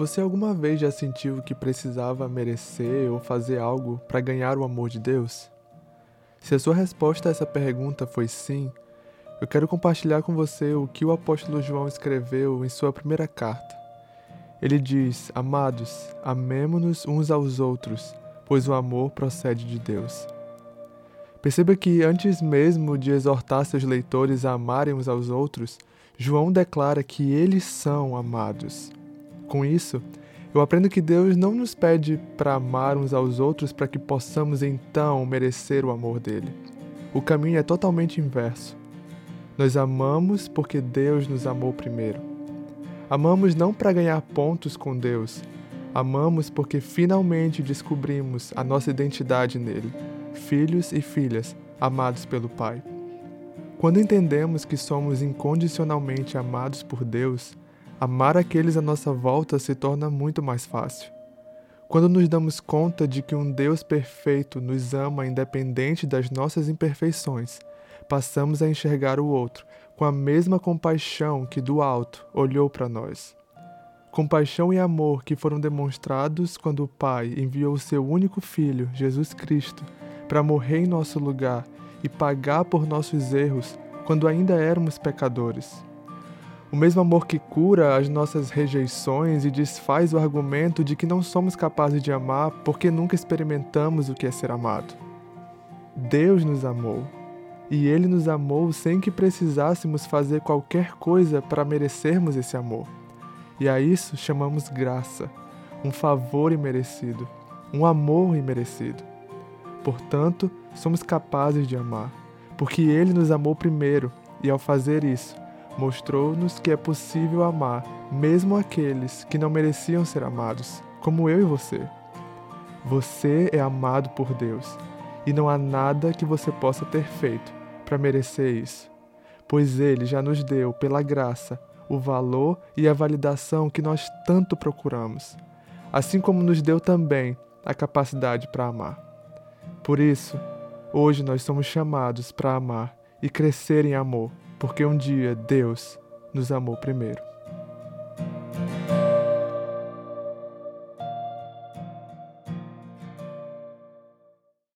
Você alguma vez já sentiu que precisava merecer ou fazer algo para ganhar o amor de Deus? Se a sua resposta a essa pergunta foi sim, eu quero compartilhar com você o que o apóstolo João escreveu em sua primeira carta. Ele diz: Amados, amemo-nos uns aos outros, pois o amor procede de Deus. Perceba que antes mesmo de exortar seus leitores a amarem uns aos outros, João declara que eles são amados. Com isso, eu aprendo que Deus não nos pede para amar uns aos outros para que possamos então merecer o amor dele. O caminho é totalmente inverso. Nós amamos porque Deus nos amou primeiro. Amamos não para ganhar pontos com Deus, amamos porque finalmente descobrimos a nossa identidade nele, filhos e filhas amados pelo Pai. Quando entendemos que somos incondicionalmente amados por Deus, amar aqueles à nossa volta se torna muito mais fácil. Quando nos damos conta de que um Deus perfeito nos ama independente das nossas imperfeições, passamos a enxergar o outro com a mesma compaixão que do alto olhou para nós. Compaixão e amor que foram demonstrados quando o Pai enviou seu único Filho, Jesus Cristo, para morrer em nosso lugar e pagar por nossos erros quando ainda éramos pecadores. O mesmo amor que cura as nossas rejeições e desfaz o argumento de que não somos capazes de amar porque nunca experimentamos o que é ser amado. Deus nos amou, e Ele nos amou sem que precisássemos fazer qualquer coisa para merecermos esse amor. E a isso chamamos graça, um favor imerecido, um amor imerecido. Portanto, somos capazes de amar, porque Ele nos amou primeiro e, ao fazer isso, mostrou-nos que é possível amar mesmo aqueles que não mereciam ser amados, como eu e você. Você é amado por Deus e não há nada que você possa ter feito para merecer isso, pois Ele já nos deu, pela graça, o valor e a validação que nós tanto procuramos, assim como nos deu também a capacidade para amar. Por isso, hoje nós somos chamados para amar e crescer em amor porque um dia Deus nos amou primeiro.